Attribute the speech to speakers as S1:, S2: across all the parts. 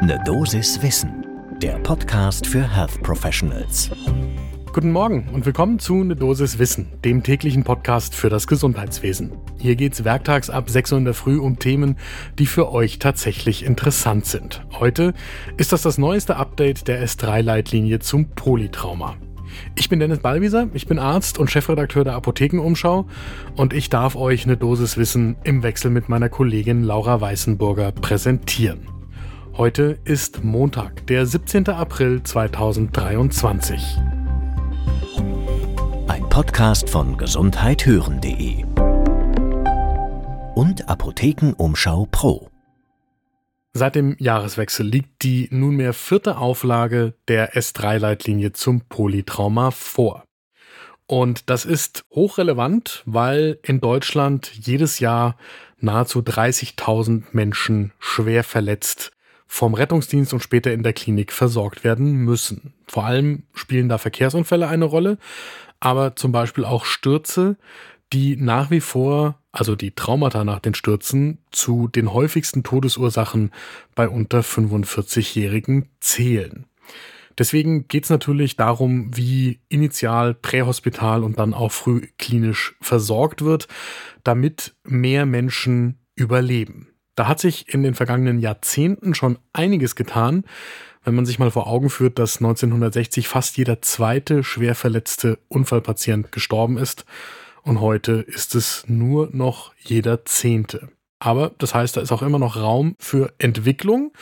S1: Ne Dosis Wissen, der Podcast für Health Professionals.
S2: Guten Morgen und willkommen zu Ne Dosis Wissen, dem täglichen Podcast für das Gesundheitswesen. Hier geht's werktags ab 6 Uhr in der Früh um Themen, die für euch tatsächlich interessant sind. Heute ist das das neueste Update der S3-Leitlinie zum Polytrauma. Ich bin Dennis Ballwieser, ich bin Arzt und Chefredakteur der Apothekenumschau und ich darf euch eine Dosis Wissen im Wechsel mit meiner Kollegin Laura Weißenburger präsentieren. Heute ist Montag, der 17. April 2023.
S1: Ein Podcast von gesundheithören.de und Apothekenumschau Pro.
S2: Seit dem Jahreswechsel liegt die nunmehr vierte Auflage der S3-Leitlinie zum Polytrauma vor. Und das ist hochrelevant, weil in Deutschland jedes Jahr nahezu 30.000 Menschen schwer verletzt vom Rettungsdienst und später in der Klinik versorgt werden müssen. Vor allem spielen da Verkehrsunfälle eine Rolle, aber zum Beispiel auch Stürze, die nach wie vor, also die Traumata nach den Stürzen, zu den häufigsten Todesursachen bei unter 45-Jährigen zählen. Deswegen geht es natürlich darum, wie initial prähospital und dann auch früh klinisch versorgt wird, damit mehr Menschen überleben. Da hat sich in den vergangenen Jahrzehnten schon einiges getan, wenn man sich mal vor Augen führt, dass 1960 fast jeder zweite schwer verletzte Unfallpatient gestorben ist und heute ist es nur noch jeder Zehnte. Aber das heißt, da ist auch immer noch Raum für Entwicklung.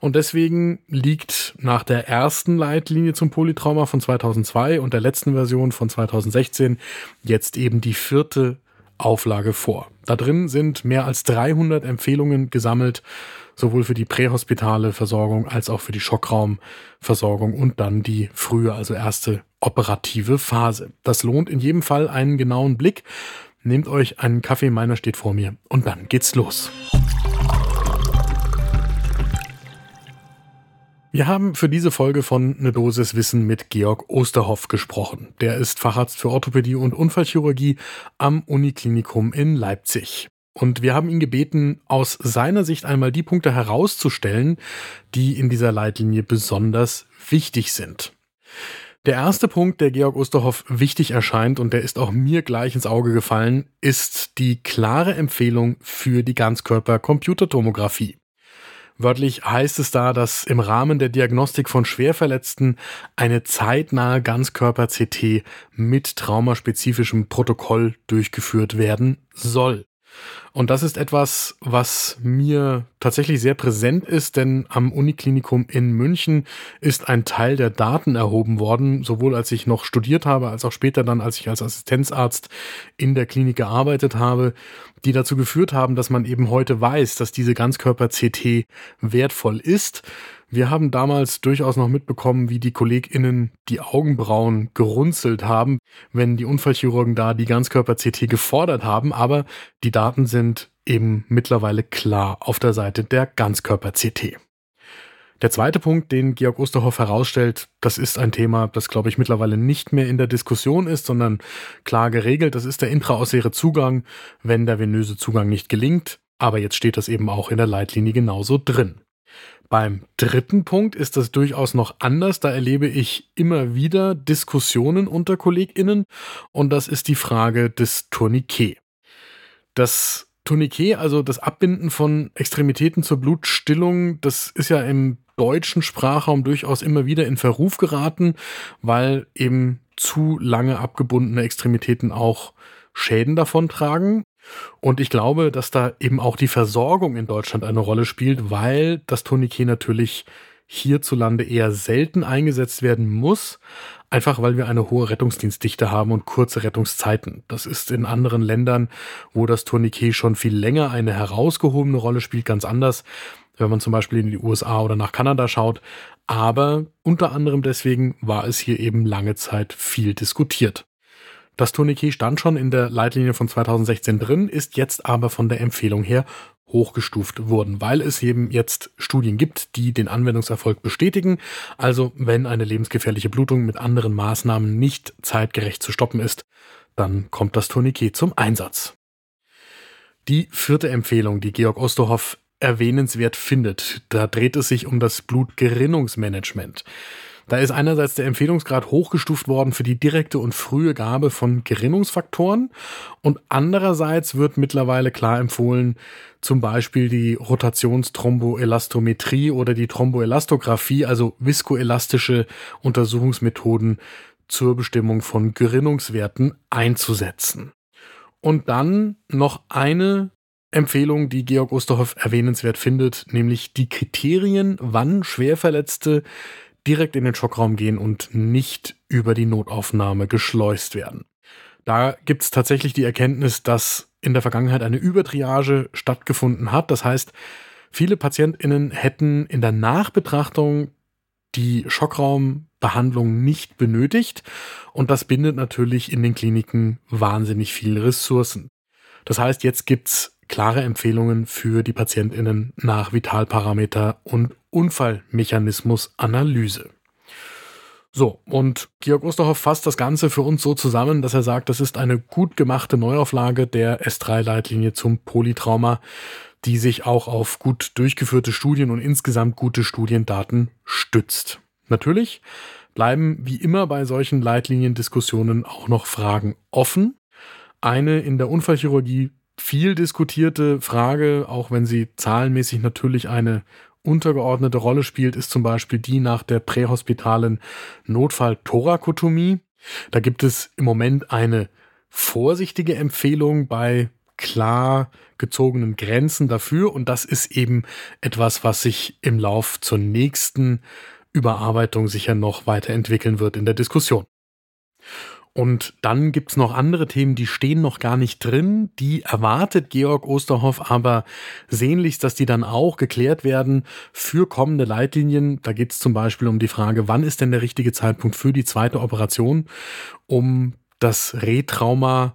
S2: Und deswegen liegt nach der ersten Leitlinie zum Polytrauma von 2002 und der letzten Version von 2016 jetzt eben die vierte Auflage vor. Da drin sind mehr als 300 Empfehlungen gesammelt, sowohl für die prähospitale Versorgung als auch für die Schockraumversorgung und dann die frühe, also erste operative Phase. Das lohnt in jedem Fall einen genauen Blick. Nehmt euch einen Kaffee, meiner steht vor mir und dann geht's los. Wir haben für diese Folge von Ne Dosis Wissen mit Georg Osterhoff gesprochen. Der ist Facharzt für Orthopädie und Unfallchirurgie am Uniklinikum in Leipzig. Und wir haben ihn gebeten, aus seiner Sicht einmal die Punkte herauszustellen, die in dieser Leitlinie besonders wichtig sind. Der erste Punkt, der Georg Osterhoff wichtig erscheint und der ist auch mir gleich ins Auge gefallen, ist die klare Empfehlung für die Ganzkörper-Computertomographie. Wörtlich heißt es da, dass im Rahmen der Diagnostik von Schwerverletzten eine zeitnahe Ganzkörper-CT mit traumaspezifischem Protokoll durchgeführt werden soll. Und das ist etwas, was mir tatsächlich sehr präsent ist, denn am Uniklinikum in München ist ein Teil der Daten erhoben worden, sowohl als ich noch studiert habe, als auch später dann, als ich als Assistenzarzt in der Klinik gearbeitet habe, die dazu geführt haben, dass man eben heute weiß, dass diese Ganzkörper-CT wertvoll ist. Wir haben damals durchaus noch mitbekommen, wie die KollegInnen die Augenbrauen gerunzelt haben, wenn die Unfallchirurgen da die Ganzkörper-CT gefordert haben, aber die Daten sind eben mittlerweile klar auf der Seite der Ganzkörper-CT. Der zweite Punkt, den Georg Osterhoff herausstellt, das ist ein Thema, das, glaube ich, mittlerweile nicht mehr in der Diskussion ist, sondern klar geregelt. Das ist der intraosäre Zugang, wenn der venöse Zugang nicht gelingt. Aber jetzt steht das eben auch in der Leitlinie genauso drin. Beim dritten Punkt ist das durchaus noch anders. Da erlebe ich immer wieder Diskussionen unter KollegInnen und das ist die Frage des Tourniquet. Das Tourniquet, also das Abbinden von Extremitäten zur Blutstillung, das ist ja im deutschen Sprachraum durchaus immer wieder in Verruf geraten, weil eben zu lange abgebundene Extremitäten auch Schäden davon tragen. Und ich glaube, dass da eben auch die Versorgung in Deutschland eine Rolle spielt, weil das Tourniquet natürlich hierzulande eher selten eingesetzt werden muss, einfach weil wir eine hohe Rettungsdienstdichte haben und kurze Rettungszeiten. Das ist in anderen Ländern, wo das Tourniquet schon viel länger eine herausgehobene Rolle spielt, ganz anders, wenn man zum Beispiel in die USA oder nach Kanada schaut. Aber unter anderem deswegen war es hier eben lange Zeit viel diskutiert. Das Tourniquet stand schon in der Leitlinie von 2016 drin, ist jetzt aber von der Empfehlung her hochgestuft worden, weil es eben jetzt Studien gibt, die den Anwendungserfolg bestätigen. Also wenn eine lebensgefährliche Blutung mit anderen Maßnahmen nicht zeitgerecht zu stoppen ist, dann kommt das Tourniquet zum Einsatz. Die vierte Empfehlung, die Georg Osterhoff erwähnenswert findet. Da dreht es sich um das Blutgerinnungsmanagement. Da ist einerseits der Empfehlungsgrad hochgestuft worden für die direkte und frühe Gabe von Gerinnungsfaktoren und andererseits wird mittlerweile klar empfohlen, zum Beispiel die Rotationstromboelastometrie oder die Thromboelastographie, also viskoelastische Untersuchungsmethoden zur Bestimmung von Gerinnungswerten einzusetzen. Und dann noch eine Empfehlung, die Georg Osterhoff erwähnenswert findet, nämlich die Kriterien, wann Schwerverletzte direkt in den Schockraum gehen und nicht über die Notaufnahme geschleust werden. Da gibt es tatsächlich die Erkenntnis, dass in der Vergangenheit eine Übertriage stattgefunden hat. Das heißt, viele PatientInnen hätten in der Nachbetrachtung die Schockraumbehandlung nicht benötigt und das bindet natürlich in den Kliniken wahnsinnig viele Ressourcen. Das heißt, jetzt gibt's klare Empfehlungen für die PatientInnen nach Vitalparameter und Unfallmechanismusanalyse. So, und Georg Osterhoff fasst das Ganze für uns so zusammen, dass er sagt, das ist eine gut gemachte Neuauflage der S3-Leitlinie zum Polytrauma, die sich auch auf gut durchgeführte Studien und insgesamt gute Studiendaten stützt. Natürlich bleiben wie immer bei solchen Leitliniendiskussionen auch noch Fragen offen. Eine in der Unfallchirurgie viel diskutierte Frage, auch wenn sie zahlenmäßig natürlich eine untergeordnete Rolle spielt, ist zum Beispiel die nach der prähospitalen Notfall-Thorakotomie. Da gibt es im Moment eine vorsichtige Empfehlung bei klar gezogenen Grenzen dafür und das ist eben etwas, was sich im Lauf zur nächsten Überarbeitung sicher noch weiterentwickeln wird in der Diskussion. Und dann gibt's noch andere Themen, die stehen noch gar nicht drin. Die erwartet Georg Osterhoff aber sehnlichst, dass die dann auch geklärt werden für kommende Leitlinien. Da geht's zum Beispiel um die Frage, wann ist denn der richtige Zeitpunkt für die zweite Operation, um das Retrauma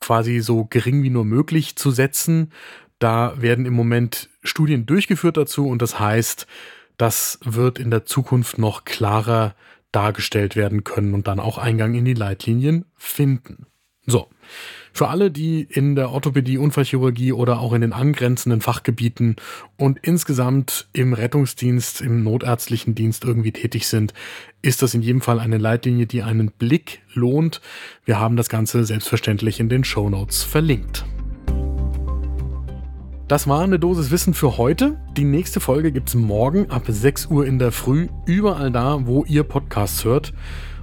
S2: quasi so gering wie nur möglich zu setzen. Da werden im Moment Studien durchgeführt dazu und das heißt, das wird in der Zukunft noch klarer dargestellt werden können und dann auch Eingang in die Leitlinien finden. So. Für alle, die in der Orthopädie, Unfallchirurgie oder auch in den angrenzenden Fachgebieten und insgesamt im Rettungsdienst, im notärztlichen Dienst irgendwie tätig sind, ist das in jedem Fall eine Leitlinie, die einen Blick lohnt. Wir haben das Ganze selbstverständlich in den Show Notes verlinkt. Das war eine Dosis Wissen für heute. Die nächste Folge gibt es morgen ab 6 Uhr in der Früh, überall da, wo ihr Podcasts hört.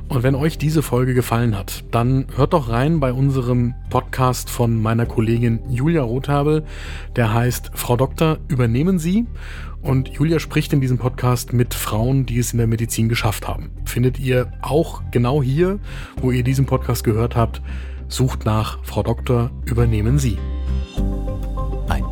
S2: Und wenn euch diese Folge gefallen hat, dann hört doch rein bei unserem Podcast von meiner Kollegin Julia Rothabel. Der heißt Frau Doktor, übernehmen Sie. Und Julia spricht in diesem Podcast mit Frauen, die es in der Medizin geschafft haben. Findet ihr auch genau hier, wo ihr diesen Podcast gehört habt. Sucht nach Frau Doktor, übernehmen Sie.